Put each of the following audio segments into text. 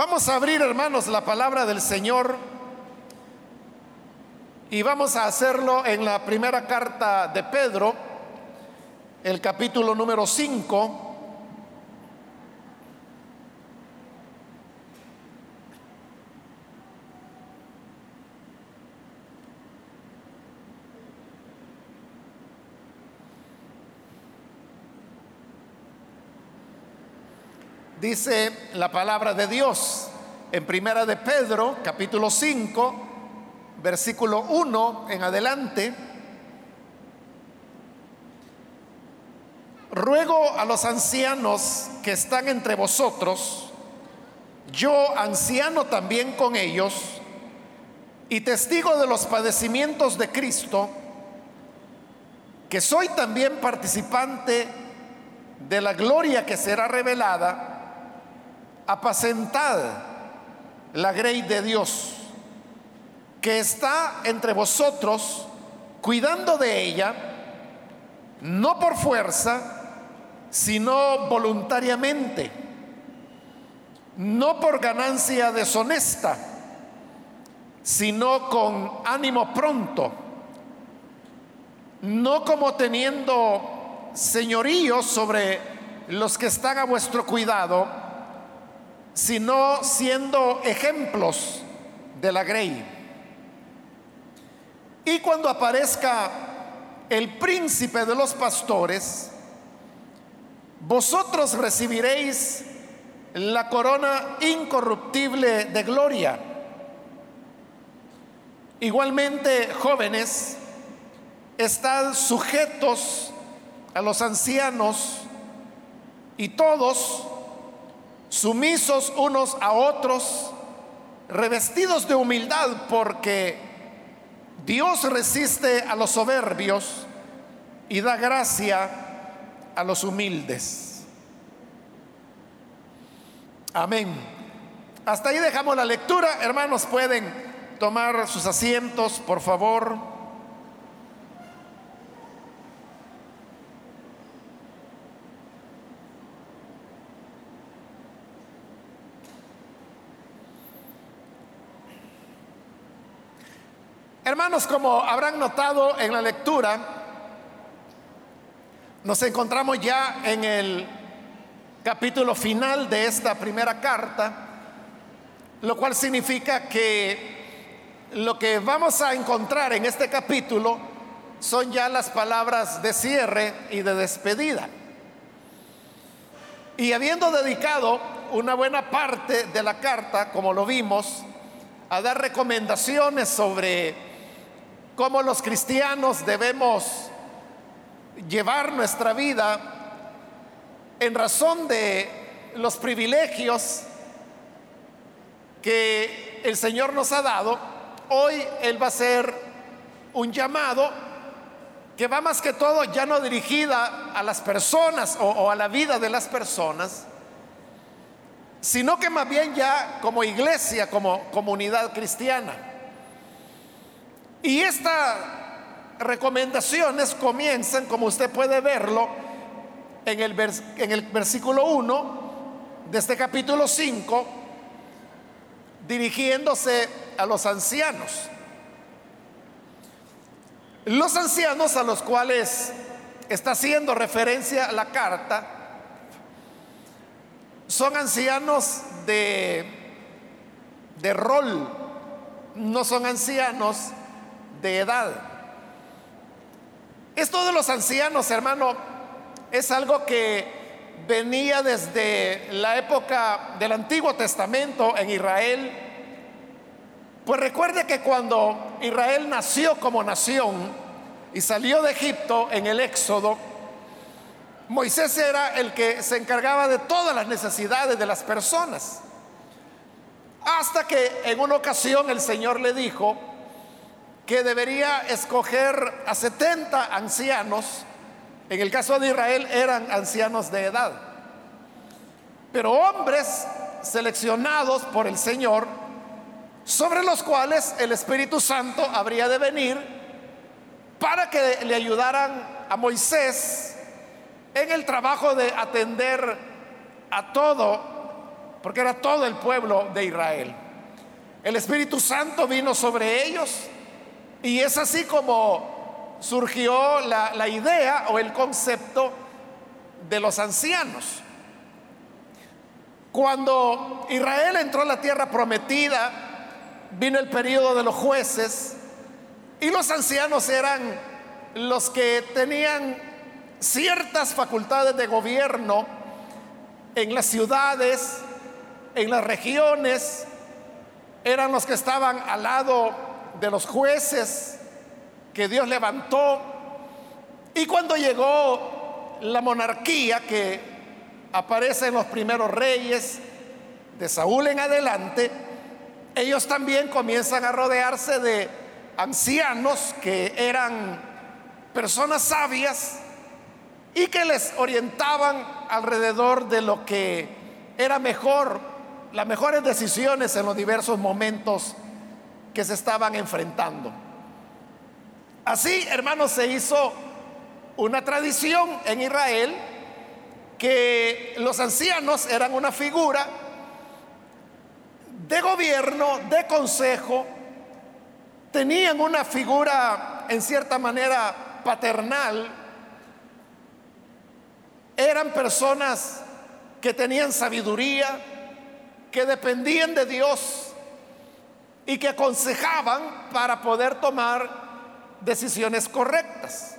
Vamos a abrir, hermanos, la palabra del Señor y vamos a hacerlo en la primera carta de Pedro, el capítulo número 5. Dice la palabra de Dios en Primera de Pedro, capítulo 5, versículo 1 en adelante. Ruego a los ancianos que están entre vosotros, yo anciano también con ellos, y testigo de los padecimientos de Cristo, que soy también participante de la gloria que será revelada, apacentad la grey de Dios, que está entre vosotros, cuidando de ella, no por fuerza, sino voluntariamente, no por ganancia deshonesta, sino con ánimo pronto, no como teniendo señorío sobre los que están a vuestro cuidado, sino siendo ejemplos de la grey. Y cuando aparezca el príncipe de los pastores, vosotros recibiréis la corona incorruptible de gloria. Igualmente, jóvenes, están sujetos a los ancianos y todos sumisos unos a otros, revestidos de humildad, porque Dios resiste a los soberbios y da gracia a los humildes. Amén. Hasta ahí dejamos la lectura. Hermanos, pueden tomar sus asientos, por favor. Hermanos, como habrán notado en la lectura, nos encontramos ya en el capítulo final de esta primera carta, lo cual significa que lo que vamos a encontrar en este capítulo son ya las palabras de cierre y de despedida. Y habiendo dedicado una buena parte de la carta, como lo vimos, a dar recomendaciones sobre cómo los cristianos debemos llevar nuestra vida en razón de los privilegios que el Señor nos ha dado, hoy Él va a ser un llamado que va más que todo ya no dirigida a las personas o, o, a la vida de las personas, sino que más bien ya como iglesia, como comunidad cristiana. Y estas recomendaciones comienzan, como usted puede verlo, en el, versículo 1 de este capítulo 5, dirigiéndose a los ancianos. Los ancianos a los cuales está haciendo referencia la carta son ancianos de, de rol, no son ancianos de edad. Esto de los ancianos, hermano, es algo que venía desde la época del Antiguo Testamento en Israel. Pues recuerde que cuando Israel nació como nación y salió de Egipto en el Éxodo, Moisés era el que se encargaba de todas las necesidades de las personas. Hasta que en una ocasión el Señor le dijo, que debería escoger a 70 ancianos, en el caso de Israel eran ancianos de edad, pero hombres seleccionados por el Señor, sobre los cuales el Espíritu Santo habría de venir para que le ayudaran a Moisés en el trabajo de atender a todo porque era todo el pueblo de Israel. El Espíritu Santo vino sobre ellos y es así como surgió la, idea o el concepto de los ancianos. Cuando Israel entró a la tierra prometida, vino el periodo de los jueces y los ancianos eran los que tenían ciertas facultades de gobierno en las ciudades, en las regiones, eran los que estaban al lado de los jueces que Dios levantó. Y cuando llegó la monarquía que aparece en los primeros reyes, de Saúl en adelante, ellos también comienzan a rodearse de ancianos que eran personas sabias y que les orientaban alrededor de lo que era mejor, las mejores decisiones en los diversos momentos que se estaban enfrentando. Así, hermanos, se hizo una tradición en Israel que los ancianos eran una figura de gobierno, de consejo, tenían una figura en cierta manera paternal, eran personas que tenían sabiduría, que dependían de Dios y que aconsejaban para poder tomar decisiones correctas.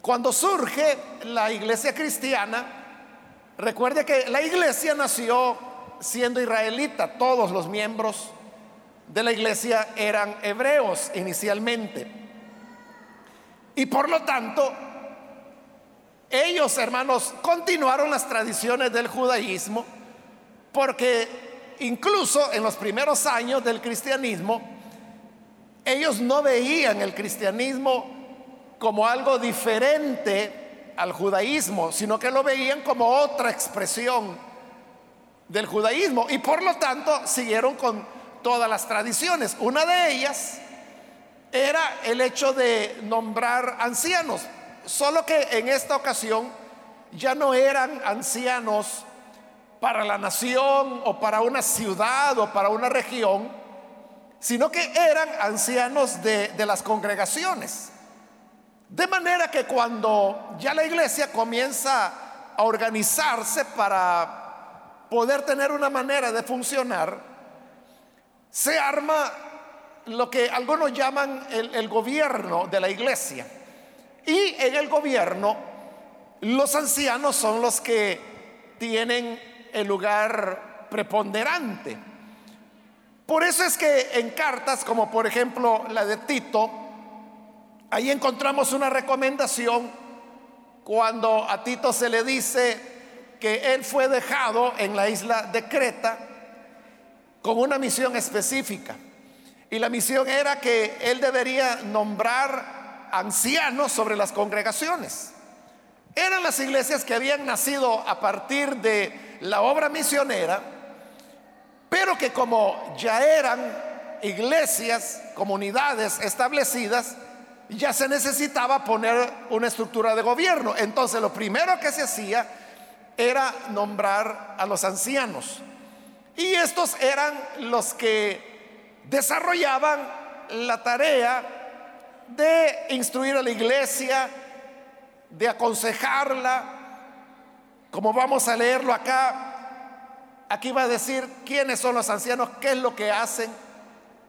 Cuando surge la iglesia cristiana, recuerde que la iglesia nació siendo israelita, todos los miembros de la iglesia eran hebreos inicialmente. Y por lo tanto, ellos, hermanos, continuaron las tradiciones del judaísmo porque incluso en los primeros años del cristianismo, ellos no veían el cristianismo como algo diferente al judaísmo, sino que lo veían como otra expresión del judaísmo y por lo tanto siguieron con todas las tradiciones. Una de ellas era el hecho de nombrar ancianos, solo que en esta ocasión ya no eran ancianos para la nación o para una ciudad o para una región, sino que eran ancianos de, de las congregaciones. De manera que cuando ya la iglesia comienza a organizarse para poder tener una manera de funcionar, se arma lo que algunos llaman el, gobierno de la iglesia. Y en el gobierno, los ancianos son los que tienen el lugar preponderante. Por eso es que en cartas como por ejemplo la de Tito, ahí encontramos una recomendación cuando a Tito se le dice que él fue dejado en la isla de Creta con una misión específica. Y la misión era que él debería nombrar ancianos sobre las congregaciones. Eran las iglesias que habían nacido a partir de la obra misionera, pero que como ya eran iglesias, comunidades establecidas, ya se necesitaba poner una estructura de gobierno. Entonces lo primero que se hacía era nombrar a los ancianos. Y estos eran los que desarrollaban la tarea de instruir a la iglesia, de aconsejarla, como vamos a leerlo acá, aquí va a decir quiénes son los ancianos, qué es lo que hacen,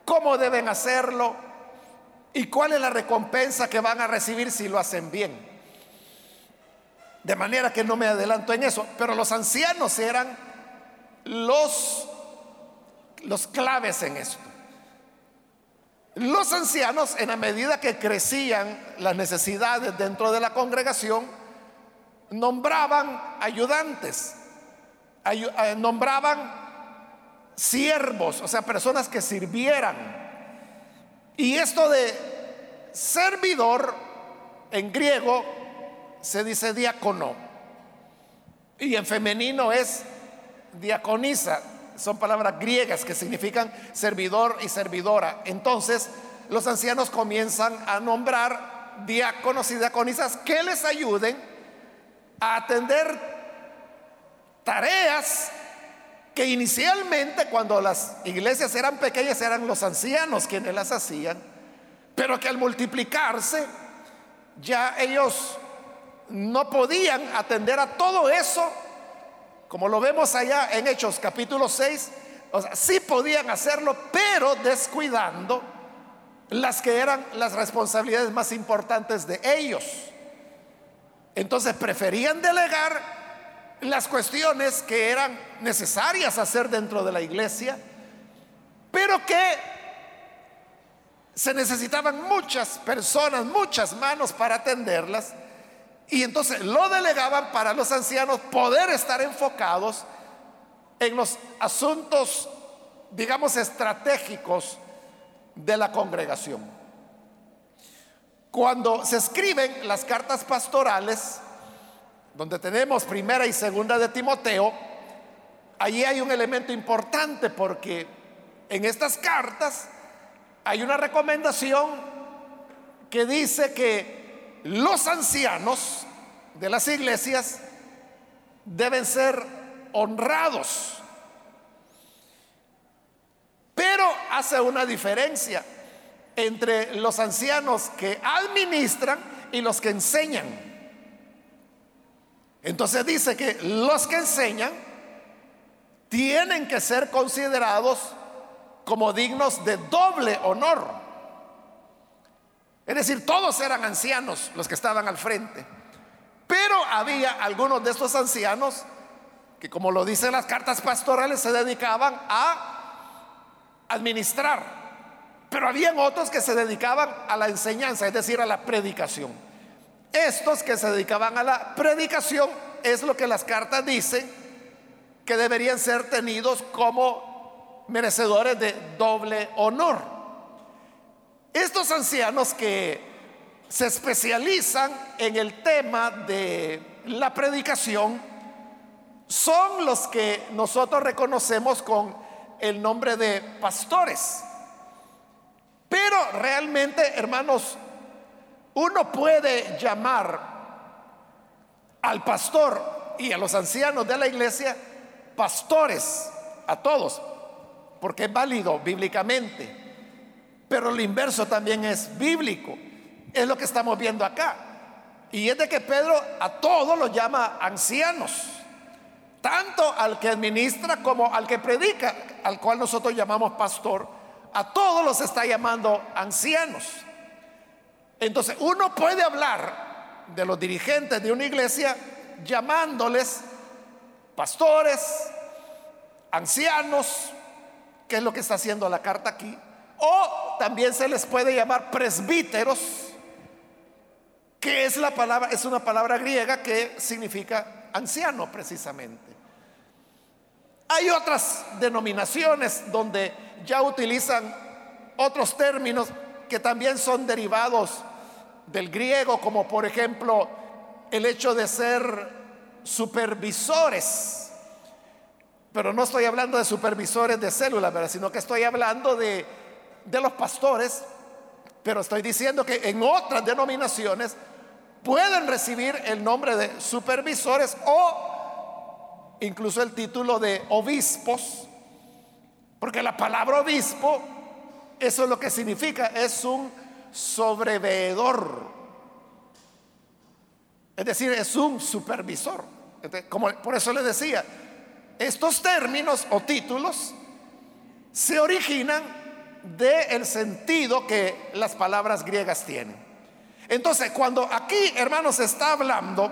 cómo deben hacerlo y cuál es la recompensa que van a recibir si lo hacen bien. De manera que no me adelanto en eso, pero los ancianos eran los, los claves en esto. Los ancianos, en la medida que crecían las necesidades dentro de la congregación, nombraban ayudantes, eh, nombraban siervos, o sea, personas que sirvieran. Y esto de servidor en griego se dice diácono y en femenino es diaconisa son palabras griegas que significan servidor y servidora. Entonces, los ancianos comienzan a nombrar diáconos y diaconisas que les ayuden a atender tareas que inicialmente cuando las iglesias eran pequeñas eran los ancianos quienes las hacían, pero que al multiplicarse ya ellos no podían atender a todo eso, como lo vemos allá en Hechos capítulo 6, o sea, sí podían hacerlo, pero descuidando las que eran las responsabilidades más importantes de ellos. Entonces preferían delegar las cuestiones que eran necesarias hacer dentro de la iglesia, pero que se necesitaban muchas personas, muchas manos para atenderlas, y entonces lo delegaban para los ancianos poder estar enfocados en los asuntos, digamos, estratégicos de la congregación. Cuando se escriben las cartas pastorales, donde tenemos primera y segunda de Timoteo, allí hay un elemento importante porque en estas cartas hay una recomendación que dice que los ancianos de las iglesias deben ser honrados. Pero hace una diferencia entre los ancianos que administran y los que enseñan. Entonces dice que los que enseñan tienen que ser considerados como dignos de doble honor. Es decir, todos eran ancianos los que estaban al frente. Pero había algunos de estos ancianos que, como lo dicen las cartas pastorales, se dedicaban a administrar. Pero habían otros que se dedicaban a la enseñanza, es decir, a la predicación. Estos que se dedicaban a la predicación es lo que las cartas dicen que deberían ser tenidos como merecedores de doble honor. Estos ancianos que se especializan en el tema de la predicación son los que nosotros reconocemos con el nombre de pastores. Pero realmente, hermanos, uno puede llamar al pastor y a los ancianos de la iglesia pastores, a todos, porque es válido bíblicamente. Pero lo inverso también es bíblico. Es lo que estamos viendo acá. Y es de que Pedro a todos los llama ancianos. Tanto al que administra como al que predica, al cual nosotros llamamos pastor. A todos los está llamando ancianos. Entonces, uno puede hablar de los dirigentes de una iglesia llamándoles pastores, ancianos, que es lo que está haciendo la carta aquí, o también se les puede llamar presbíteros, que es la palabra, es una palabra griega que significa anciano precisamente. Hay otras denominaciones donde ya utilizan otros términos que también son derivados del griego, como por ejemplo el hecho de ser supervisores. Pero no estoy hablando de supervisores de células, sino que estoy hablando de, de los pastores. Pero estoy diciendo que en otras denominaciones pueden recibir el nombre de supervisores o incluso el título de obispos, porque la palabra obispo, eso es lo que significa, es un sobreveedor. Es decir, es un supervisor. Como, por eso le decía, estos términos o títulos se originan del sentido que las palabras griegas tienen. Entonces, cuando aquí, hermanos, está hablando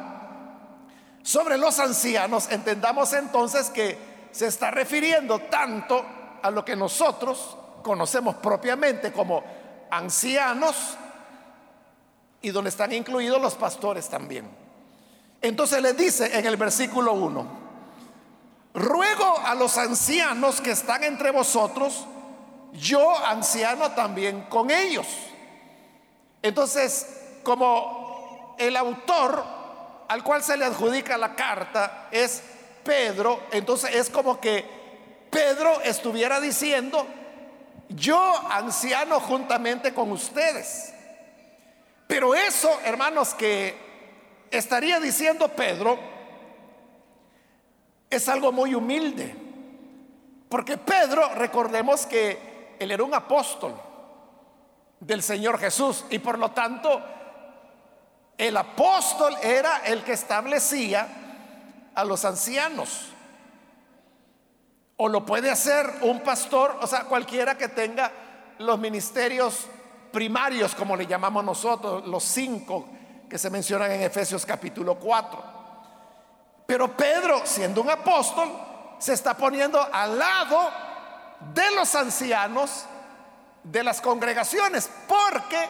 sobre los ancianos, entendamos entonces que se está refiriendo tanto a lo que nosotros conocemos propiamente como ancianos y donde están incluidos los pastores también. Entonces le dice en el versículo 1, ruego a los ancianos que están entre vosotros, yo anciano también con ellos. Entonces, como el autor al cual se le adjudica la carta es Pedro, entonces es como que Pedro estuviera diciendo, yo anciano juntamente con ustedes. Pero eso, hermanos, que estaría diciendo Pedro, es algo muy humilde. Porque Pedro, recordemos que él era un apóstol del Señor Jesús y por lo tanto el apóstol era el que establecía a los ancianos. O lo puede hacer un pastor, o sea, cualquiera que tenga los ministerios primarios, como le llamamos nosotros, los cinco que se mencionan en Efesios capítulo 4. Pero Pedro, siendo un apóstol, se está poniendo al lado de los ancianos de las congregaciones, porque,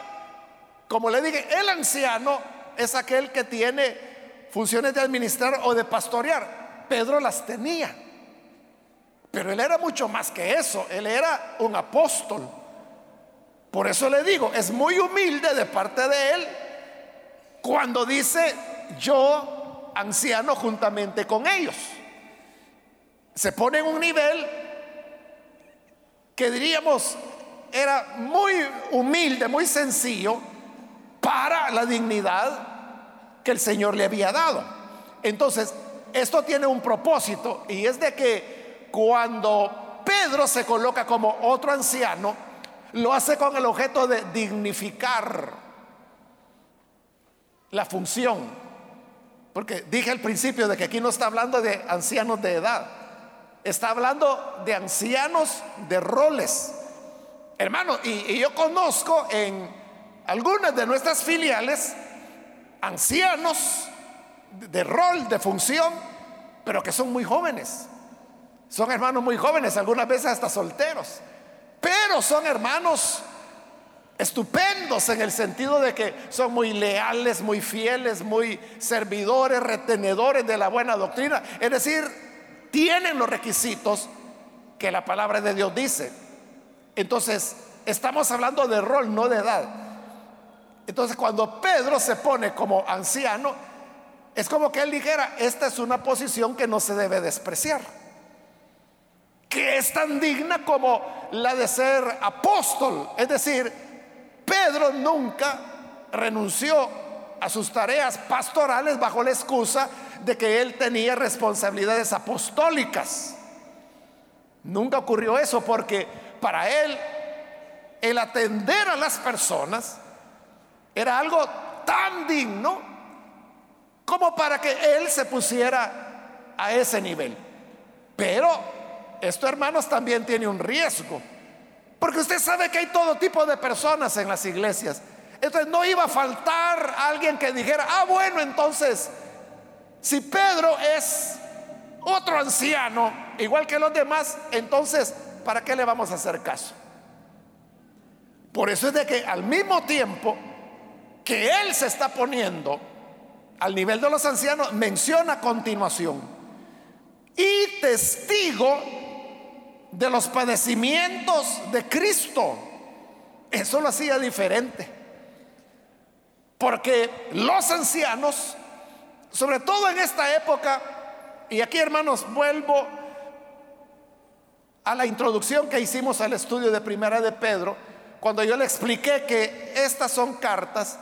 como le dije, el anciano es aquel que tiene funciones de administrar o de pastorear. Pedro las tenía, pero él era mucho más que eso, él era un apóstol. Por eso le digo, es muy humilde de parte de él cuando dice yo anciano juntamente con ellos se pone en un nivel que diríamos era muy humilde, muy sencillo para la dignidad que el Señor le había dado. Entonces, esto tiene un propósito y es de que cuando Pedro se coloca como otro anciano, lo hace con el objeto de dignificar la función. Porque dije al principio de que aquí no está hablando de ancianos de edad Está hablando de ancianos de roles. Hermano, y, yo conozco en algunas de nuestras filiales ancianos de rol, de función, pero que son muy jóvenes. Son hermanos muy jóvenes, algunas veces hasta solteros. Pero son hermanos estupendos en el sentido de que son muy leales, muy fieles, muy servidores, retenedores de la buena doctrina. Es decir, tienen los requisitos que la palabra de Dios dice. Entonces, estamos hablando de rol, no de edad. Entonces, cuando Pedro se pone como anciano, es como que él dijera, esta es una posición que no se debe despreciar, que es tan digna como la de ser apóstol. Es decir, Pedro nunca renunció a sus tareas pastorales bajo la excusa de que él tenía responsabilidades apostólicas. Nunca ocurrió eso porque para él el atender a las personas era algo tan digno como para que él se pusiera a ese nivel. Pero esto, hermanos, también tiene un riesgo. Porque usted sabe que hay todo tipo de personas en las iglesias. Entonces no iba a faltar alguien que dijera, ah, bueno, entonces si Pedro es otro anciano, igual que los demás, entonces, ¿para qué le vamos a hacer caso? Por eso es de que al mismo tiempo que él se está poniendo al nivel de los ancianos, menciona a continuación, y testigo de los padecimientos de Cristo. Eso lo hacía diferente. Porque los ancianos sobre todo en esta época, y aquí hermanos vuelvo a la introducción que hicimos al estudio de Primera de Pedro, cuando yo le expliqué que estas son cartas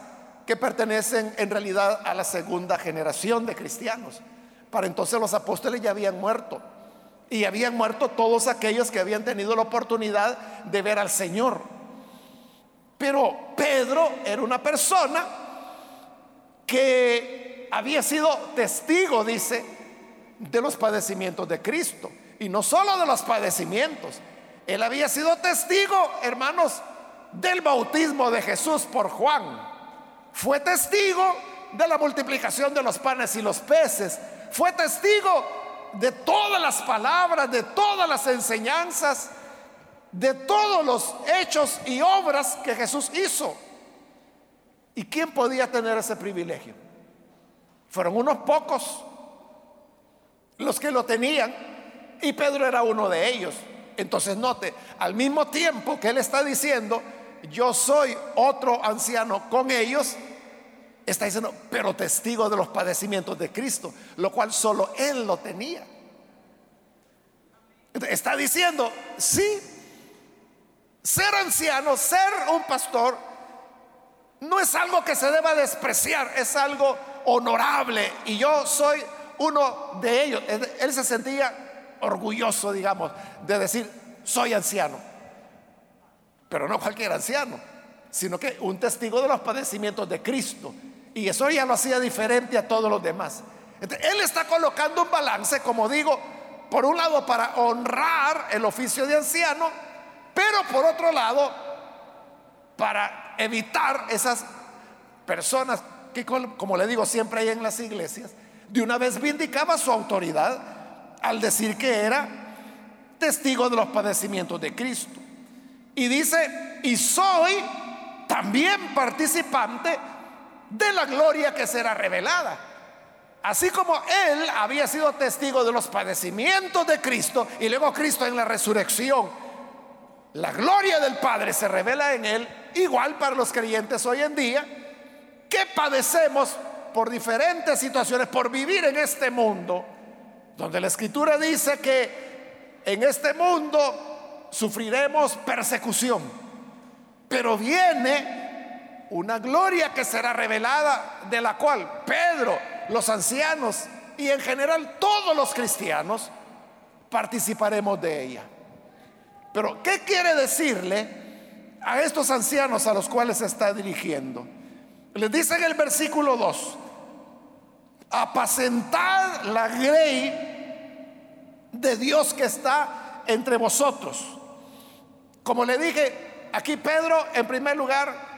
que pertenecen en realidad a la segunda generación de cristianos. Para entonces los apóstoles ya habían muerto y habían muerto todos aquellos que habían tenido la oportunidad de ver al Señor. Pero Pedro era una persona que había sido testigo, dice, de los padecimientos de Cristo. Y no solo de los padecimientos, él había sido testigo, hermanos, del bautismo de Jesús por Juan. Fue testigo de la multiplicación de los panes y los peces. Fue testigo de todas las palabras, de todas las enseñanzas, de todos los hechos y obras que Jesús hizo. ¿Y quién podía tener ese privilegio? Fueron unos pocos los que lo tenían y Pedro era uno de ellos. Entonces note, al mismo tiempo que él está diciendo, yo soy otro anciano con ellos, está diciendo, pero testigo de los padecimientos de Cristo, lo cual solo él lo tenía. Está diciendo, sí, ser anciano, ser un pastor, no es algo que se deba despreciar, es algo honorable y yo soy uno de ellos. Él se sentía orgulloso, digamos, de decir, soy anciano. Pero no cualquier anciano, sino que un testigo de los padecimientos de Cristo. Y eso ya lo hacía diferente a todos los demás. él está colocando un balance, como digo, por un lado para honrar el oficio de anciano, pero por otro lado para evitar esas personas que, como le digo siempre hay en las iglesias, de una vez vindicaba su autoridad al decir que era testigo de los padecimientos de Cristo. Y dice, y soy también participante de la gloria que será revelada. Así como él había sido testigo de los padecimientos de Cristo y luego Cristo en la resurrección, la gloria del Padre se revela en él, igual para los creyentes hoy en día, que padecemos por diferentes situaciones, por vivir en este mundo, donde la escritura dice que en este mundo sufriremos persecución, pero viene una gloria que será revelada, de la cual Pedro, los ancianos y en general todos los cristianos participaremos de ella. Pero, ¿qué quiere decirle a estos ancianos a los cuales se está dirigiendo? Les dice en el versículo 2, apacentad la grey de Dios que está entre vosotros. Como le dije, aquí Pedro en primer lugar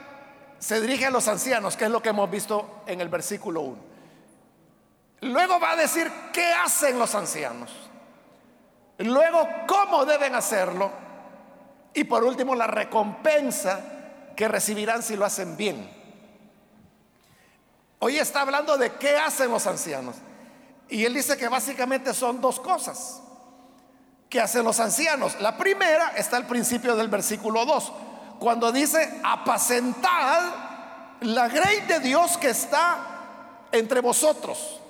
se dirige a los ancianos, que es lo que hemos visto en el versículo 1. Luego va a decir qué hacen los ancianos. Luego cómo deben hacerlo. Y por último la recompensa que recibirán si lo hacen bien. Hoy está hablando de qué hacen los ancianos. Y él dice que básicamente son dos cosas. ¿Qué hacen los ancianos? La primera está al principio del versículo 2, cuando dice, apacentad la grey de Dios que está entre vosotros.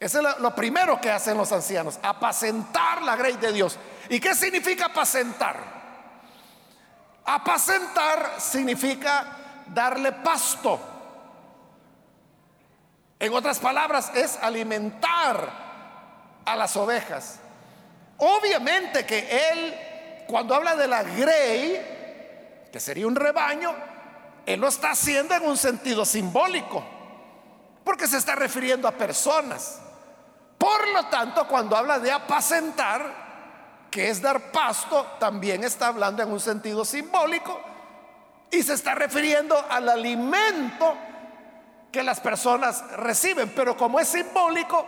Eso es lo primero que hacen los ancianos, apacentar la grey de Dios. ¿Y qué significa apacentar? Apacentar significa darle pasto. En otras palabras, es alimentar a las ovejas. Obviamente que él, cuando habla de la grey, que sería un rebaño, él lo está haciendo en un sentido simbólico, porque se está refiriendo a personas. Por lo tanto, cuando habla de apacentar, que es dar pasto, también está hablando en un sentido simbólico y se está refiriendo al alimento que las personas reciben, pero como es simbólico,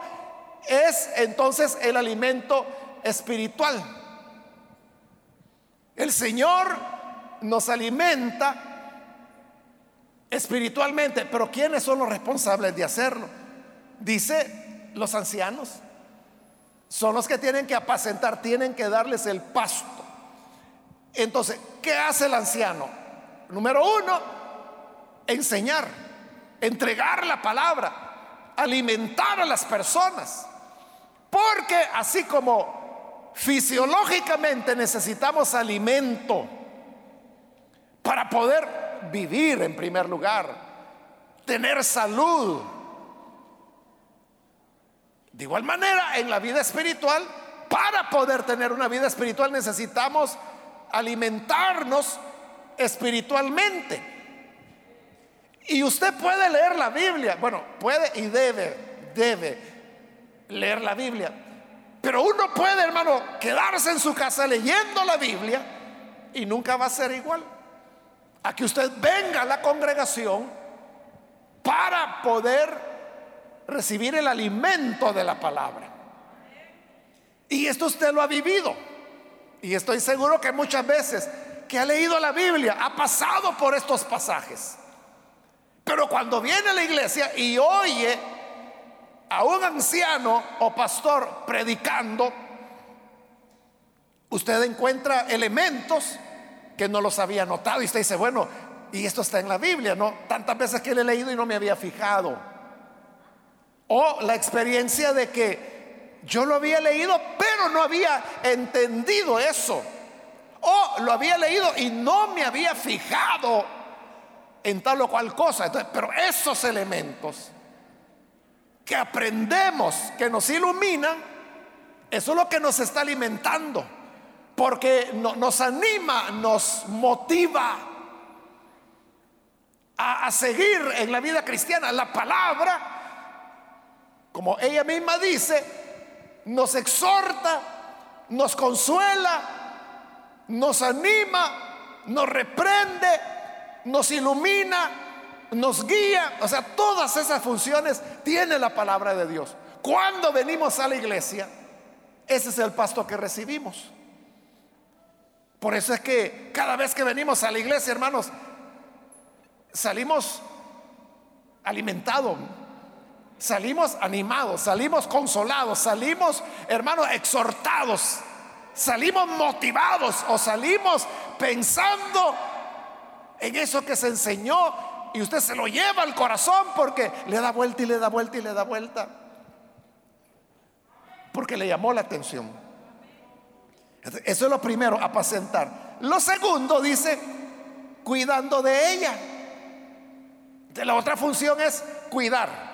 es entonces el alimento espiritual. El Señor nos alimenta espiritualmente, pero ¿quiénes son los responsables de hacerlo? Dice los ancianos. Son los que tienen que apacentar, tienen que darles el pasto. Entonces, ¿qué hace el anciano? Número uno, enseñar entregar la palabra, alimentar a las personas. Porque así como fisiológicamente necesitamos alimento para poder vivir en primer lugar, tener salud. De igual manera, en la vida espiritual, para poder tener una vida espiritual necesitamos alimentarnos espiritualmente. Y usted puede leer la Biblia. Bueno, puede y debe, debe leer la Biblia. Pero uno puede, hermano, quedarse en su casa leyendo la Biblia y nunca va a ser igual. A que usted venga a la congregación para poder recibir el alimento de la palabra. Y esto usted lo ha vivido. Y estoy seguro que muchas veces que ha leído la Biblia ha pasado por estos pasajes. Pero cuando viene a la iglesia y oye a un anciano o pastor predicando, usted encuentra elementos que no los había notado y usted dice, bueno, y esto está en la Biblia, ¿no? Tantas veces que le he leído y no me había fijado. O la experiencia de que yo lo había leído, pero no había entendido eso. O lo había leído y no me había fijado en tal o cual cosa. pero esos elementos que aprendemos, que nos iluminan, Eso es lo que nos está alimentando, porque nos anima, nos motiva a, a seguir en la vida cristiana. La palabra, como ella misma dice, nos exhorta, nos consuela, nos anima, nos reprende, nos ilumina, nos guía. O sea, todas esas funciones tiene la palabra de Dios. Cuando venimos a la iglesia, ese es el pasto que recibimos. Por eso es que cada vez que venimos a la iglesia, hermanos, salimos alimentados, salimos animados, salimos consolados, salimos, hermanos, exhortados, salimos motivados o salimos pensando en eso que se enseñó y usted se lo lleva al corazón porque le da vuelta y le da vuelta y le da vuelta. Porque le llamó la atención. Eso es lo primero, apacentar. Lo segundo dice, cuidando de ella. De la otra función es cuidar.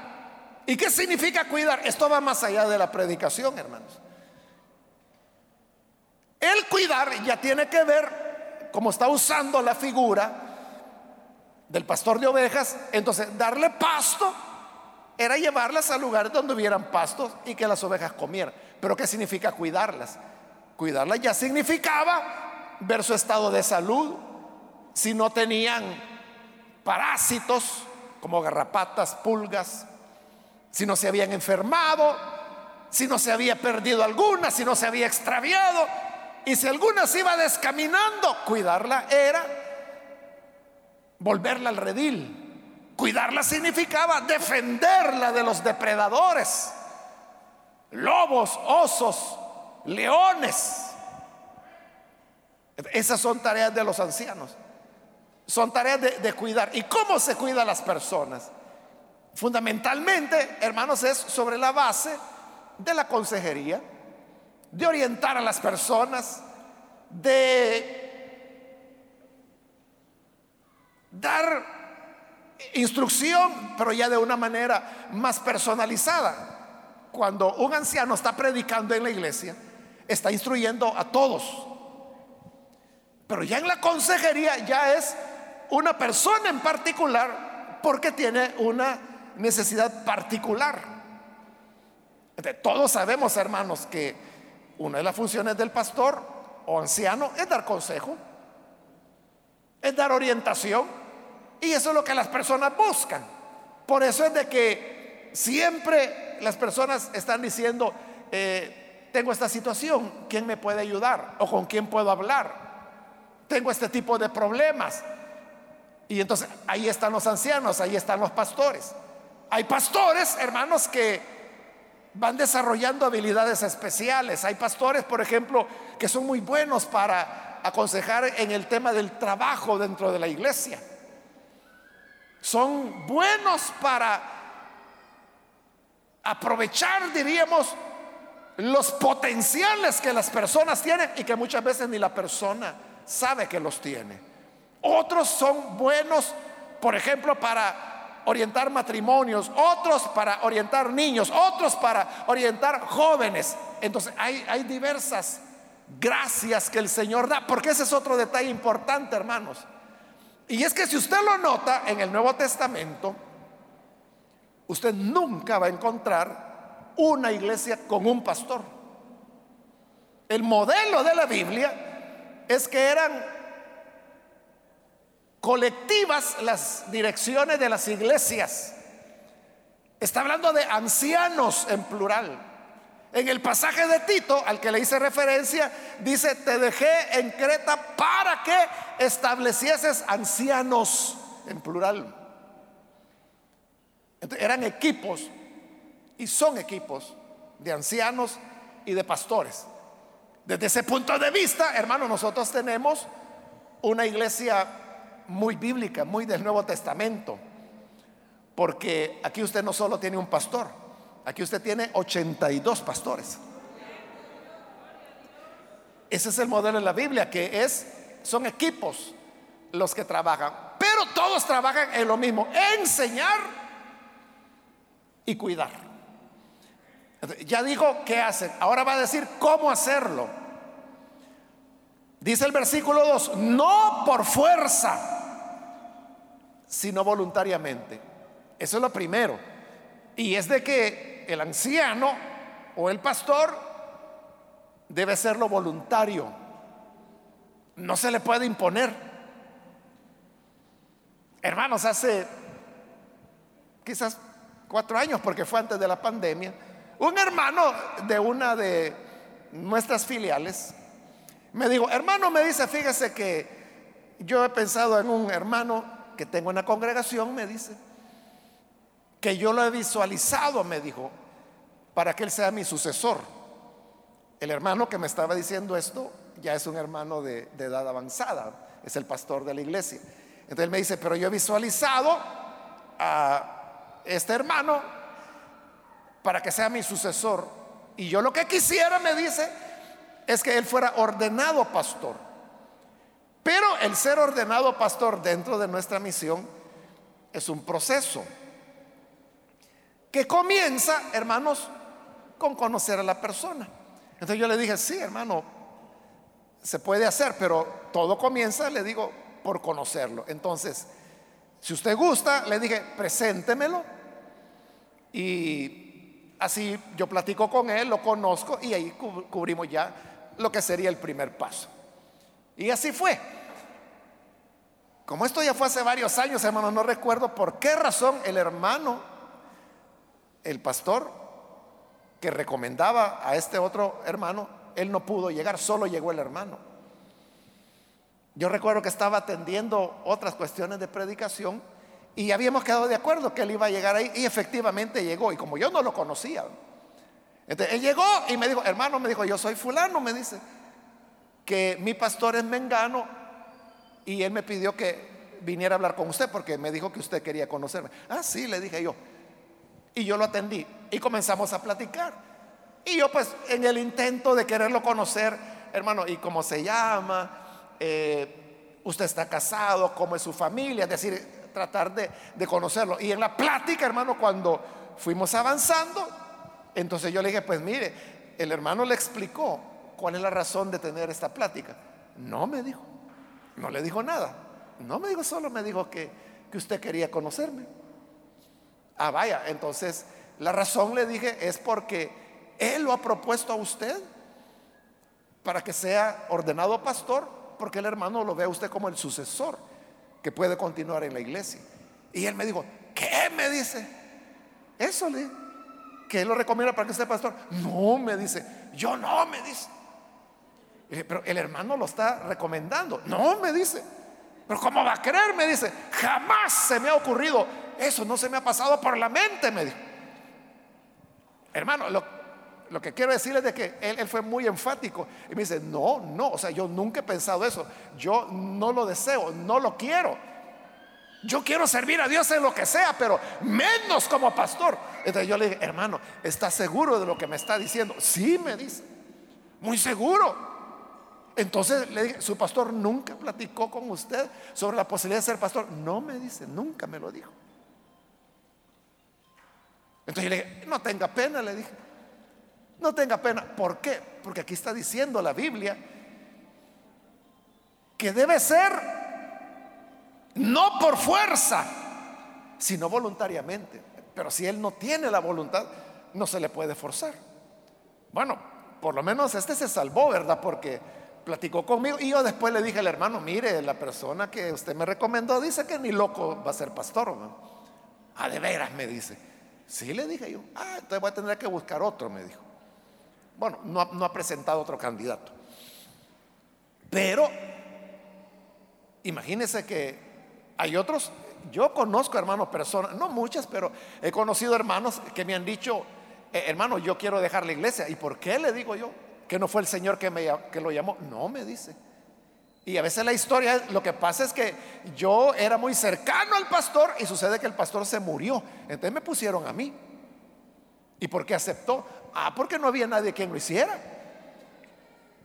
¿Y qué significa cuidar? Esto va más allá de la predicación, hermanos. El cuidar ya tiene que ver, como está usando la figura del pastor de ovejas, entonces darle pasto era llevarlas a lugares donde hubieran pastos y que las ovejas comieran. Pero ¿qué significa cuidarlas? Cuidarlas ya significaba ver su estado de salud, si no tenían parásitos como garrapatas, pulgas, si no se habían enfermado, si no se había perdido alguna, si no se había extraviado, y si alguna se iba descaminando, cuidarla era volverla al redil. Cuidarla significaba defenderla de los depredadores, lobos, osos, leones. Esas son tareas de los ancianos. Son tareas de, cuidar. ¿Y cómo se cuida a las personas? Fundamentalmente, hermanos, es sobre la base de la consejería, de orientar a las personas, de dar instrucción, pero ya de una manera más personalizada. Cuando un anciano está predicando en la iglesia, está instruyendo a todos. Pero ya en la consejería ya es una persona en particular porque tiene una necesidad particular. Todos sabemos, hermanos, que una de las funciones del pastor o anciano es dar consejo, es dar orientación, y eso es lo que las personas buscan. Por eso es de que siempre las personas están diciendo, eh, tengo esta situación, ¿quién me puede ayudar? ¿O con quién puedo hablar? Tengo este tipo de problemas. Y entonces ahí están los ancianos, ahí están los pastores. Hay pastores, hermanos, que van desarrollando habilidades especiales. Hay pastores, por ejemplo, que son muy buenos para aconsejar en el tema del trabajo dentro de la iglesia son buenos para aprovechar, diríamos, los potenciales que las personas tienen y que muchas veces ni la persona sabe que los tiene. Otros son buenos, por ejemplo, para orientar matrimonios, otros para orientar niños, otros para orientar jóvenes. Entonces hay, hay diversas gracias que el Señor da, porque ese es otro detalle importante, hermanos. Y es que si usted lo nota en el Nuevo Testamento, usted nunca va a encontrar una iglesia con un pastor. El modelo de la Biblia es que eran colectivas las direcciones de las iglesias. Está hablando de ancianos en plural. En el pasaje de Tito, al que le hice referencia, dice, te dejé en Creta para que establecieses ancianos, en plural. eran equipos, y son equipos de ancianos y de pastores. Desde ese punto de vista, hermano, nosotros tenemos una iglesia muy bíblica, muy del Nuevo Testamento, porque aquí usted no solo tiene un pastor, Aquí usted tiene 82 pastores. Ese es el modelo de la Biblia, que es, son equipos los que trabajan, pero todos trabajan en lo mismo, enseñar y cuidar. Ya dijo qué hacer, ahora va a decir cómo hacerlo. Dice el versículo 2, no por fuerza, sino voluntariamente. Eso es lo primero. Y es de que el anciano o el pastor debe serlo voluntario. No se le puede imponer. Hermanos, hace quizás cuatro años, porque fue antes de la pandemia, un hermano de una de nuestras filiales me dijo, hermano, me dice, fíjese que yo he pensado en un hermano que tengo en la congregación, me dice, que yo lo he visualizado, me dijo, para que él sea mi sucesor. El hermano que me estaba diciendo esto ya es un hermano de, edad avanzada, es el pastor de la iglesia. Entonces él me dice, pero yo he visualizado a este hermano para que sea mi sucesor. Y yo lo que quisiera, me dice, es que él fuera ordenado pastor. Pero el ser ordenado pastor dentro de nuestra misión es un proceso que comienza, hermanos, con conocer a la persona. Entonces yo le dije, sí, hermano, se puede hacer, pero todo comienza, le digo, por conocerlo. Entonces, si usted gusta, le dije, preséntemelo y Así yo platico con él, lo conozco y ahí cubrimos ya lo que sería el primer paso. Y así fue. Como esto ya fue hace varios años, hermano, no recuerdo por qué razón el hermano, el pastor, que recomendaba a este otro hermano, él no pudo llegar, solo llegó el hermano. Yo recuerdo que estaba atendiendo otras cuestiones de predicación y habíamos quedado de acuerdo que él iba a llegar ahí y efectivamente llegó. Y como yo no lo conocía, entonces él llegó y me dijo, hermano, me dijo, yo soy fulano, me dice, que mi pastor es Mengano y él me pidió que viniera a hablar con usted porque me dijo que usted quería conocerme. Ah, sí, le dije yo. Y yo lo atendí y comenzamos a platicar. Y yo pues en el intento de quererlo conocer, hermano, ¿y cómo se llama? Eh, ¿Usted está casado? ¿Cómo es su familia? Es decir, tratar de, conocerlo. Y en la plática, hermano, cuando fuimos avanzando, entonces yo le dije, pues mire, el hermano le explicó cuál es la razón de tener esta plática. No me dijo, no le dijo nada. No me dijo, solo me dijo que, que usted quería conocerme. Ah, vaya, entonces la razón le dije es porque él lo ha propuesto a usted para que sea ordenado pastor, porque el hermano lo ve a usted como el sucesor que puede continuar en la iglesia. Y él me dijo, ¿qué me dice? Eso le que lo recomienda para que sea pastor. No, me dice, yo no, me dice. Pero el hermano lo está recomendando. No, me dice. Pero ¿cómo va a creer? Me dice, jamás se me ha ocurrido. Eso no se me ha pasado por la mente, me dijo. Hermano, lo, lo que quiero decirle es que él, él, fue muy enfático y me dice, no, no, o sea, yo nunca he pensado eso, yo no lo deseo, no lo quiero. Yo quiero servir a Dios en lo que sea, pero menos como pastor. Entonces yo le dije, hermano, ¿está seguro de lo que me está diciendo? Sí, me dice, muy seguro. Entonces le dije, ¿su pastor nunca platicó con usted sobre la posibilidad de ser pastor? No me dice, nunca me lo dijo. Entonces yo le dije, no tenga pena, le dije. No tenga pena. ¿Por qué? Porque aquí está diciendo la Biblia que debe ser no por fuerza, sino voluntariamente. Pero si él no tiene la voluntad, no se le puede forzar. Bueno, por lo menos este se salvó, ¿verdad? Porque platicó conmigo y yo después le dije al hermano, mire, la persona que usted me recomendó dice que ni loco va a ser pastor. ¿no? Ah, de veras, me dice. Sí, le dije yo. Ah, entonces voy a tener que buscar otro, me dijo. Bueno, no ha, presentado otro candidato. Pero imagínense que hay otros, yo conozco hermanos, personas, no muchas, pero he conocido hermanos que me han dicho, eh, hermano, yo quiero dejar la iglesia. ¿Y por qué le digo yo? Que no fue el Señor que, me, que lo llamó. No, me dice. Y a veces la historia, lo que pasa es que yo era muy cercano al pastor y sucede que el pastor se murió. Entonces me pusieron a mí. ¿Y por qué aceptó? Ah, porque no había nadie quien lo hiciera.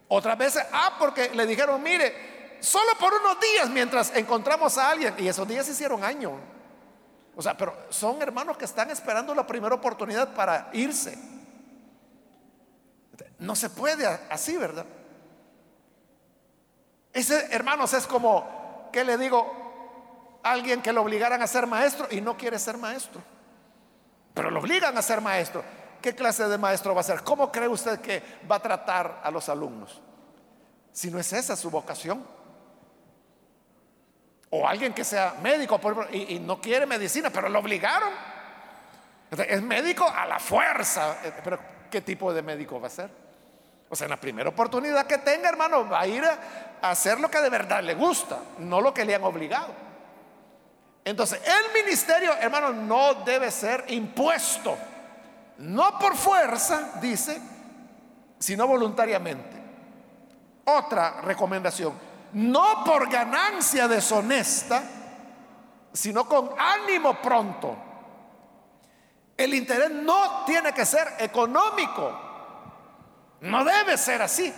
Otras veces, ah, porque le dijeron, mire, solo por unos días mientras encontramos a alguien. Y esos días hicieron años. O sea, pero son hermanos que están esperando la primera oportunidad para irse. No se puede así, ¿verdad? Ese, hermanos, es como, ¿qué le digo? Alguien que lo obligaran a ser maestro y no quiere ser maestro. Pero lo obligan a ser maestro. ¿Qué clase de maestro va a ser? ¿Cómo cree usted que va a tratar a los alumnos? Si no es esa su vocación. O alguien que sea médico y, y no quiere medicina, pero lo obligaron. Es médico a la fuerza. Eh, pero ¿qué tipo de médico va a ser? O sea, en la primera oportunidad que tenga, hermano, va a ir a hacer lo que de verdad le gusta, no lo que le han obligado. Entonces, el ministerio, hermano, no debe ser impuesto, no por fuerza, dice, sino voluntariamente. Otra recomendación, no por ganancia deshonesta, sino con ánimo pronto. El interés no tiene que ser económico, no debe ser así.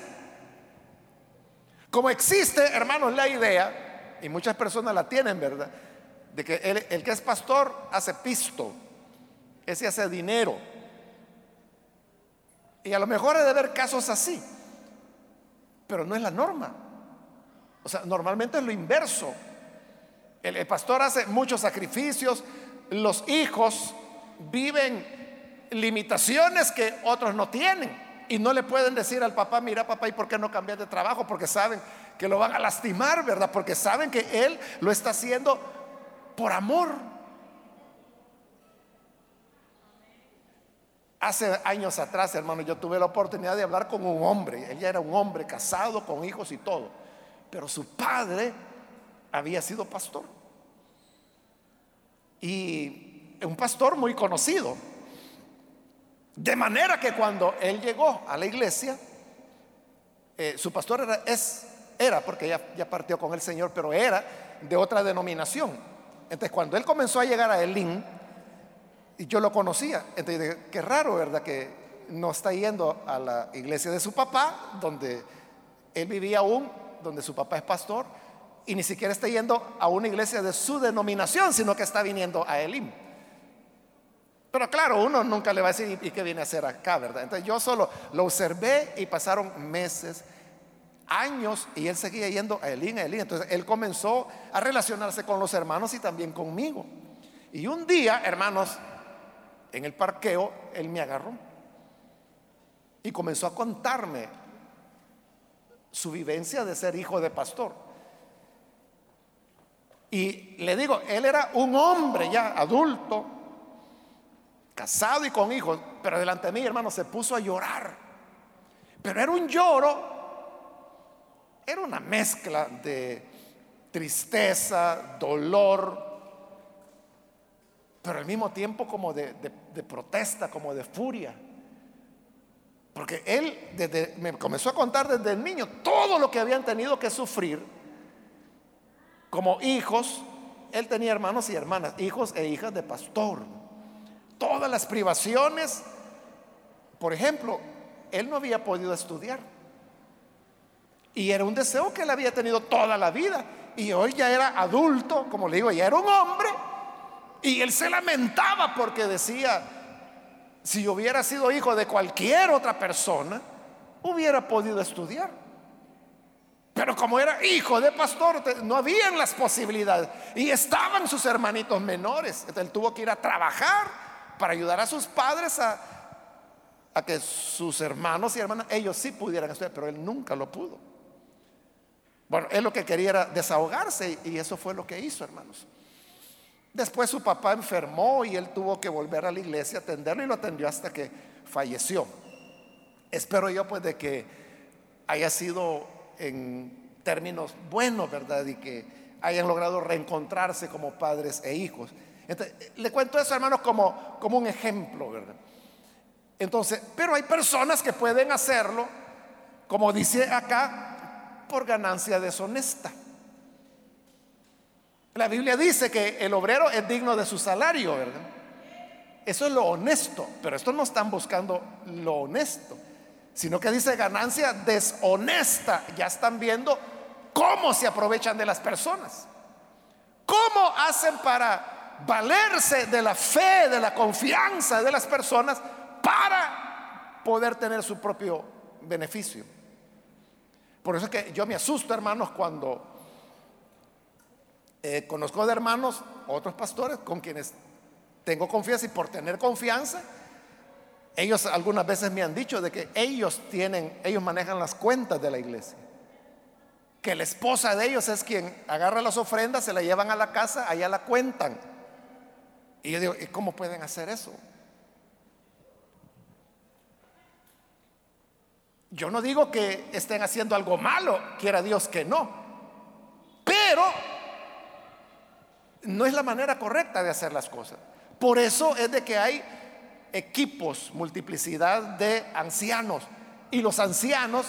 Como existe, hermanos, la idea, y muchas personas la tienen, ¿verdad? De que el, que es pastor hace pisto, ese hace dinero. Y a lo mejor hay de haber casos así, pero no es la norma. O sea, normalmente es lo inverso. El, pastor hace muchos sacrificios, los hijos viven limitaciones que otros no tienen. Y no le pueden decir al papá, mira papá, ¿y por qué no cambias de trabajo? Porque saben que lo van a lastimar, ¿verdad? Porque saben que él lo está haciendo por amor. Hace años atrás, hermano, yo tuve la oportunidad de hablar con un hombre. Él ya era un hombre casado, con hijos y todo. Pero su padre había sido pastor. Y un pastor muy conocido. De manera que cuando él llegó a la iglesia, eh, su pastor era, es, era, porque ya, ya partió con el Señor, pero era de otra denominación. Entonces cuando él comenzó a llegar a Elín, y yo lo conocía, entonces dije, qué raro, ¿verdad? Que no está yendo a la iglesia de su papá, donde él vivía aún, donde su papá es pastor, y ni siquiera está yendo a una iglesia de su denominación, sino que está viniendo a Elim. Pero claro, uno nunca le va a decir, ¿y qué viene a hacer acá, verdad? Entonces yo solo lo observé y pasaron meses, años, y él seguía yendo a Elín, a Elín. Entonces él comenzó a relacionarse con los hermanos y también conmigo. Y un día, hermanos, en el parqueo, él me agarró y comenzó a contarme su vivencia de ser hijo de pastor. Y le digo, él era un hombre ya adulto, casado y con hijos, pero delante de mí, hermano, se puso a llorar. Pero era un lloro, era una mezcla de tristeza, dolor, pero al mismo tiempo como de, protesta, como de furia. Porque él desde, me comenzó a contar desde el niño todo lo que habían tenido que sufrir como hijos. Él tenía hermanos y hermanas, hijos e hijas de pastor todas las privaciones. Por ejemplo, él no había podido estudiar. Y era un deseo que él había tenido toda la vida. Y hoy ya era adulto, como le digo, ya era un hombre. Y él se lamentaba porque decía, si hubiera sido hijo de cualquier otra persona, hubiera podido estudiar. Pero como era hijo de pastor, no habían las posibilidades. Y estaban sus hermanitos menores. Él tuvo que ir a trabajar para ayudar a sus padres a, que sus hermanos y hermanas, ellos sí pudieran estudiar, pero él nunca lo pudo. Bueno, él lo que quería era desahogarse y eso fue lo que hizo, hermanos. Después su papá enfermó y él tuvo que volver a la iglesia a atenderlo y lo atendió hasta que falleció. Espero yo pues de que haya sido en términos buenos, ¿verdad? Y que hayan logrado reencontrarse como padres e hijos le cuento eso, hermanos, como, como un ejemplo, ¿verdad? Entonces, pero hay personas que pueden hacerlo, como dice acá, por ganancia deshonesta. La Biblia dice que el obrero es digno de su salario, ¿verdad? Eso es lo honesto, pero estos no están buscando lo honesto, sino que dice ganancia deshonesta. Ya están viendo cómo se aprovechan de las personas. ¿Cómo hacen para valerse de la fe, de la confianza de las personas para poder tener su propio beneficio. Por eso es que yo me asusto, hermanos, cuando eh, conozco de hermanos, otros pastores con quienes tengo confianza y por tener confianza, ellos algunas veces me han dicho de que ellos tienen, ellos manejan las cuentas de la iglesia. Que la esposa de ellos es quien agarra las ofrendas, se la llevan a la casa, allá la cuentan. Y yo digo, ¿y cómo pueden hacer eso? Yo no digo que estén haciendo algo malo, quiera Dios que no. Pero no es la manera correcta de hacer las cosas. Por eso es de que hay equipos, multiplicidad de ancianos. Y los ancianos,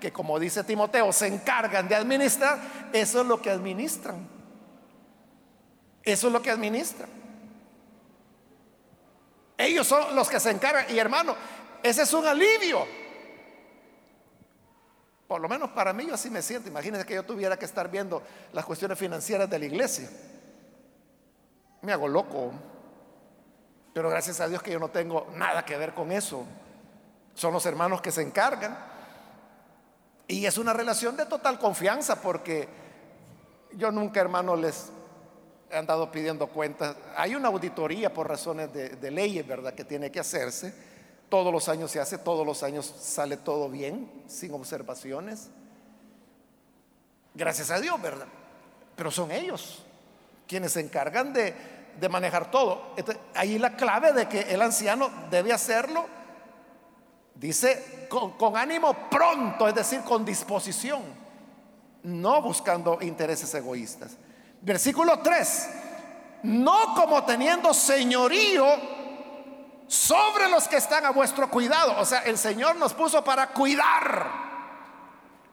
que como dice Timoteo, se encargan de administrar, eso es lo que administran. Eso es lo que administran. Ellos son los que se encargan. Y hermano, ese es un alivio. Por lo menos para mí yo así me siento. Imagínense que yo tuviera que estar viendo las cuestiones financieras de la iglesia me hago loco. Pero gracias a Dios que yo no tengo nada que ver con eso. Son los hermanos que se encargan. Y es una relación de total confianza porque yo nunca, hermano, les he andado pidiendo cuentas. Hay una auditoría por razones de, de leyes, ¿verdad?, que tiene que hacerse. Todos los años se hace, todos los años sale todo bien, sin observaciones. Gracias a Dios, ¿verdad? Pero son ellos quienes se encargan de, manejar todo. ahí la clave de que el anciano debe hacerlo, dice, con, con ánimo pronto, es decir, con disposición, no buscando intereses egoístas. Versículo 3, no como teniendo señorío sobre los que están a vuestro cuidado. O sea, el Señor nos puso para cuidar,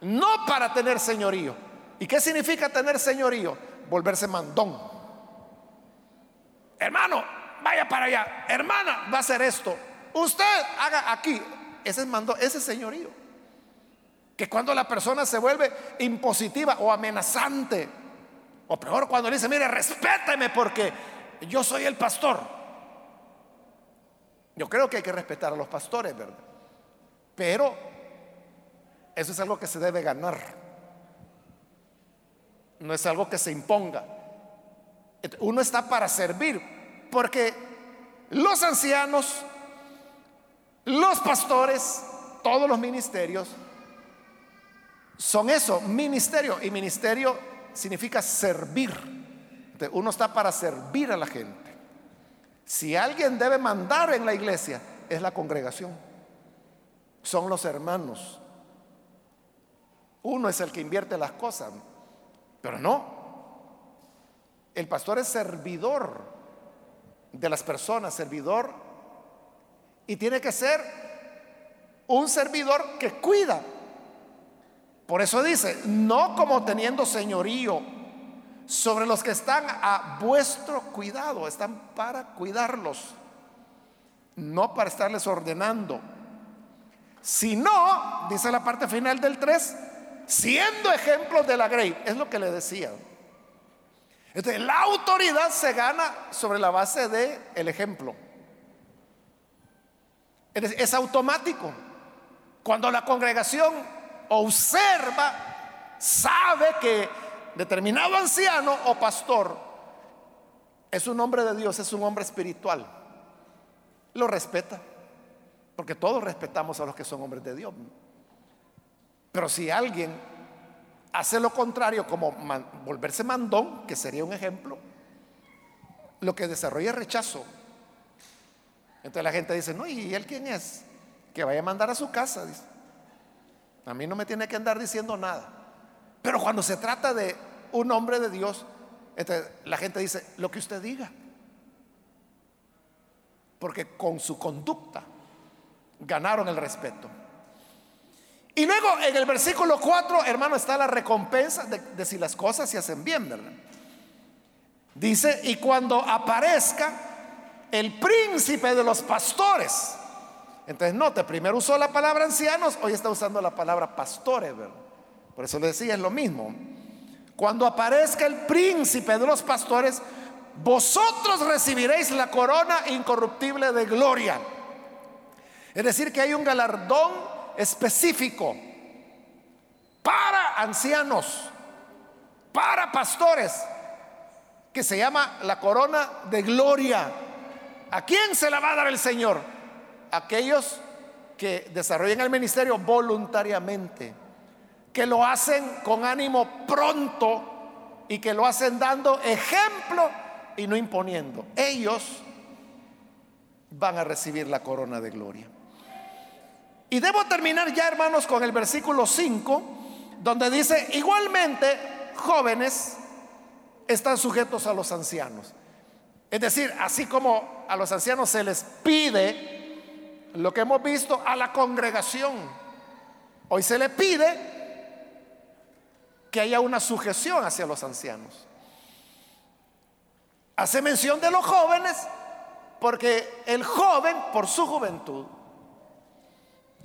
no para tener señorío. ¿Y qué significa tener señorío? Volverse mandón. Hermano, vaya para allá. Hermana, va a hacer esto. Usted haga aquí. Ese es mando, ese señorío. Que cuando la persona se vuelve impositiva o amenazante, o peor cuando le dice, mire, respéteme porque yo soy el pastor. Yo creo que hay que respetar a los pastores, ¿verdad? Pero eso es algo que se debe ganar no es algo que se imponga. Uno está para servir, porque los ancianos, los pastores, todos los ministerios son eso, ministerio. Y ministerio significa servir. uno está para servir a la gente. Si alguien debe mandar en la iglesia, es la congregación. Son los hermanos. Uno es el que invierte las cosas. Pero no. El pastor es servidor de las personas, servidor, y tiene que ser un servidor que cuida. Por eso dice, no como teniendo señorío sobre los que están a vuestro cuidado, están para cuidarlos, no para estarles ordenando, sino, dice la parte final del 3, siendo ejemplos de la grey. Es lo que le decía. Entonces, la autoridad se gana sobre la base del el ejemplo. Es, es automático. Cuando la congregación observa, sabe que determinado anciano o pastor es un hombre de Dios, es un hombre espiritual, lo respeta. Porque todos respetamos a los que son hombres de Dios. Pero si alguien hace lo contrario, como volverse mandón, que sería un ejemplo, lo que desarrolla es rechazo. Entonces la gente dice, no, ¿y él quién es? Que vaya a mandar a su casa. Dice. A mí no me tiene que andar diciendo nada. Pero cuando se trata de un hombre de Dios, la gente dice, lo que usted diga. Porque con su conducta ganaron el respeto. Y luego en el versículo 4, hermano, está la recompensa de, si las cosas se hacen bien, ¿verdad? Dice, y cuando aparezca el príncipe de los pastores. Entonces, note, primero usó la palabra ancianos, hoy está usando la palabra pastores, ¿verdad? Por eso le decía, es lo mismo. Cuando aparezca el príncipe de los pastores, vosotros recibiréis la corona incorruptible de gloria. Es decir, que hay un galardón específico para ancianos, para pastores, que se llama la corona de gloria. ¿A quién se la va a dar el Señor? Aquellos que desarrollen el ministerio voluntariamente, que lo hacen con ánimo pronto y que lo hacen dando ejemplo y no imponiendo. Ellos van a recibir la corona de gloria. Y debo terminar ya, hermanos, con el versículo 5, donde dice, igualmente, jóvenes están sujetos a los ancianos. Es decir, así como a los ancianos se les pide lo que hemos visto a la congregación, hoy se le pide que haya una sujeción hacia los ancianos. Hace mención de los jóvenes porque el joven, por su juventud,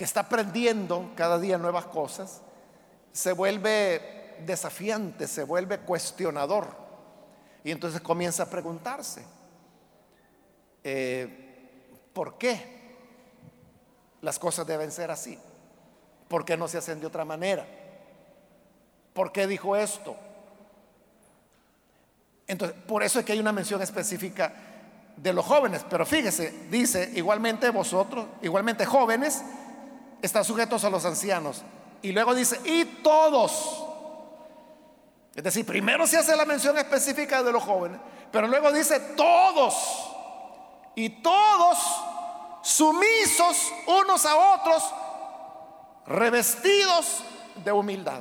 que está aprendiendo cada día nuevas cosas, se vuelve desafiante, se vuelve cuestionador. Y entonces comienza a preguntarse, eh, ¿por qué las cosas deben ser así? ¿Por qué no se hacen de otra manera? ¿Por qué dijo esto? Entonces, por eso es que hay una mención específica de los jóvenes. Pero fíjese, dice, igualmente vosotros, igualmente jóvenes, están sujetos a los ancianos. Y luego dice, y todos. Es decir, primero se hace la mención específica de los jóvenes, pero luego dice todos. Y todos sumisos unos a otros, revestidos de humildad.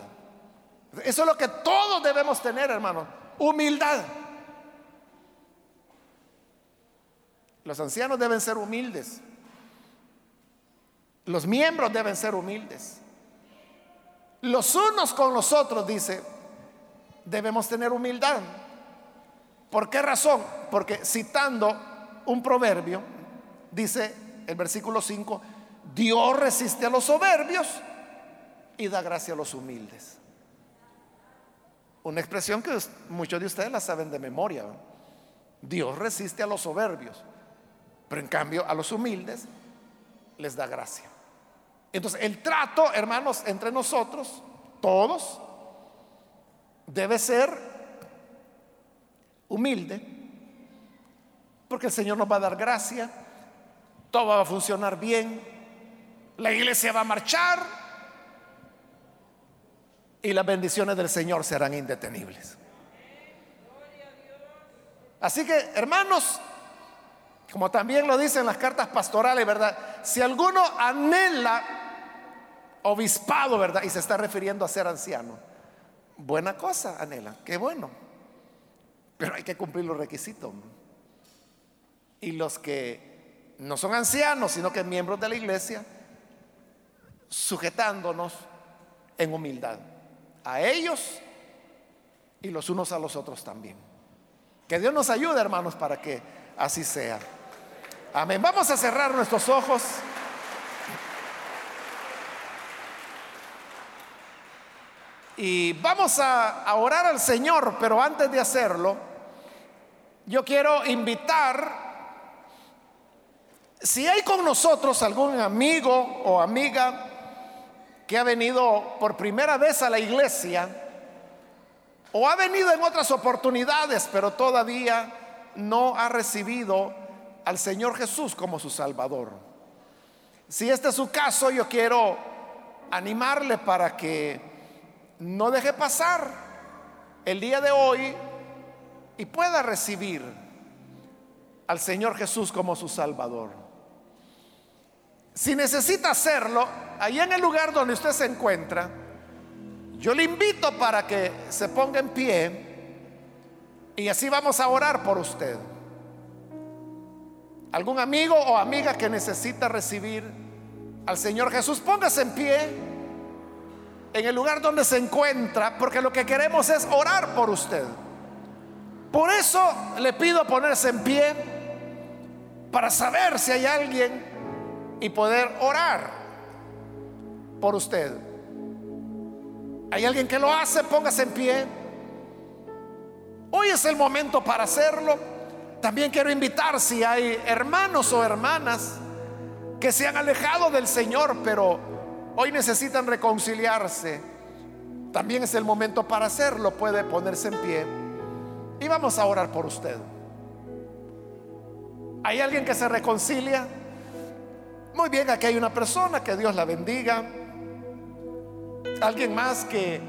Eso es lo que todos debemos tener, hermano. Humildad. Los ancianos deben ser humildes. Los miembros deben ser humildes. Los unos con los otros, dice, debemos tener humildad. ¿Por qué razón? Porque citando un proverbio, dice el versículo 5, Dios resiste a los soberbios y da gracia a los humildes. Una expresión que muchos de ustedes la saben de memoria. Dios resiste a los soberbios pero en cambio a los humildes les da gracia. Entonces el trato, hermanos, entre nosotros, todos, debe ser humilde, porque el Señor nos va a dar gracia, todo va a funcionar bien, la iglesia va a marchar y las bendiciones del Señor serán indetenibles. Así que, hermanos, como también lo dicen las cartas pastorales, ¿verdad? Si alguno anhela obispado, ¿verdad? Y se está refiriendo a ser anciano. Buena cosa, anhela, qué bueno. Pero hay que cumplir los requisitos. Y los que no son ancianos, sino que miembros de la iglesia, sujetándonos en humildad. A ellos y los unos a los otros también. Que Dios nos ayude, hermanos, para que así sea. Amén. Vamos a cerrar nuestros ojos. Y vamos a, orar al Señor, pero antes de hacerlo, yo quiero invitar, si hay con nosotros algún amigo o amiga que ha venido por primera vez a la iglesia, o ha venido en otras oportunidades, pero todavía no ha recibido al Señor Jesús como su Salvador. Si este es su caso, yo quiero animarle para que no deje pasar el día de hoy y pueda recibir al Señor Jesús como su Salvador. Si necesita hacerlo, ahí en el lugar donde usted se encuentra, yo le invito para que se ponga en pie y así vamos a orar por usted algún amigo o amiga que necesita recibir al Señor Jesús, póngase en pie en el lugar donde se encuentra, porque lo que queremos es orar por usted. Por eso le pido ponerse en pie para saber si hay alguien y poder orar por usted. ¿Hay alguien que lo hace? Póngase en pie. Hoy es el momento para hacerlo. También quiero invitar si hay hermanos o hermanas que se han alejado del Señor, pero hoy necesitan reconciliarse, también es el momento para hacerlo. Puede ponerse en pie y vamos a orar por usted. ¿Hay alguien que se reconcilia? Muy bien, aquí hay una persona, que Dios la bendiga. Alguien más que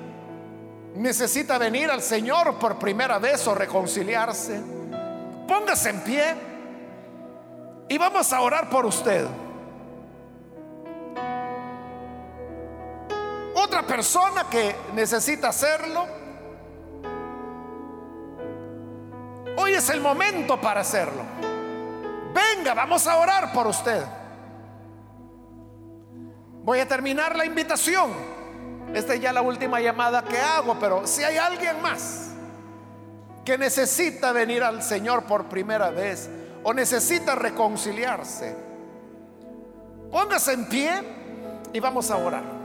necesita venir al Señor por primera vez o reconciliarse. Póngase en pie y vamos a orar por usted. Otra persona que necesita hacerlo. Hoy es el momento para hacerlo. Venga, vamos a orar por usted. Voy a terminar la invitación. Esta es ya la última llamada que hago, pero si hay alguien más que necesita venir al Señor por primera vez o necesita reconciliarse, póngase en pie y vamos a orar.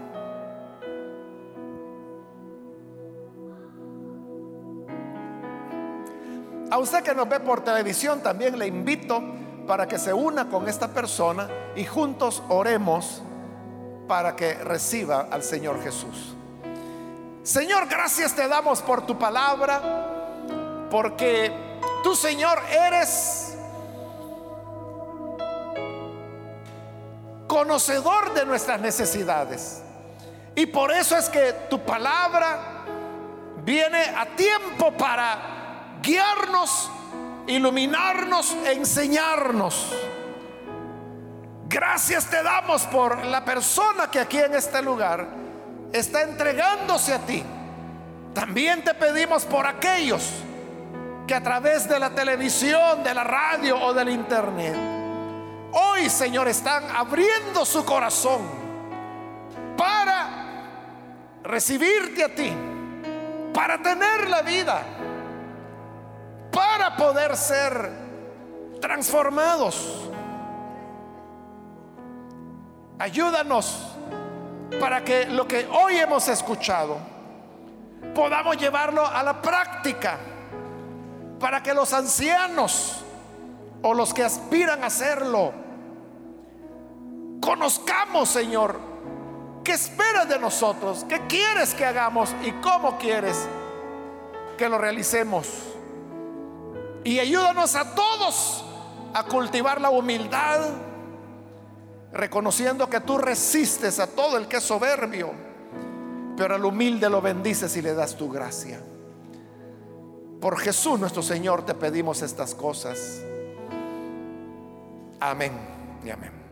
A usted que nos ve por televisión también le invito para que se una con esta persona y juntos oremos para que reciba al Señor Jesús. Señor, gracias te damos por tu palabra, porque tú, Señor, eres conocedor de nuestras necesidades. Y por eso es que tu palabra viene a tiempo para guiarnos, iluminarnos, enseñarnos. Gracias te damos por la persona que aquí en este lugar está entregándose a ti. También te pedimos por aquellos que a través de la televisión, de la radio o del internet, hoy Señor están abriendo su corazón para recibirte a ti, para tener la vida, para poder ser transformados. Ayúdanos para que lo que hoy hemos escuchado podamos llevarlo a la práctica, para que los ancianos o los que aspiran a hacerlo conozcamos, Señor, qué esperas de nosotros, qué quieres que hagamos y cómo quieres que lo realicemos. Y ayúdanos a todos a cultivar la humildad reconociendo que tú resistes a todo el que es soberbio, pero al humilde lo bendices y le das tu gracia. Por Jesús nuestro Señor te pedimos estas cosas. Amén y amén.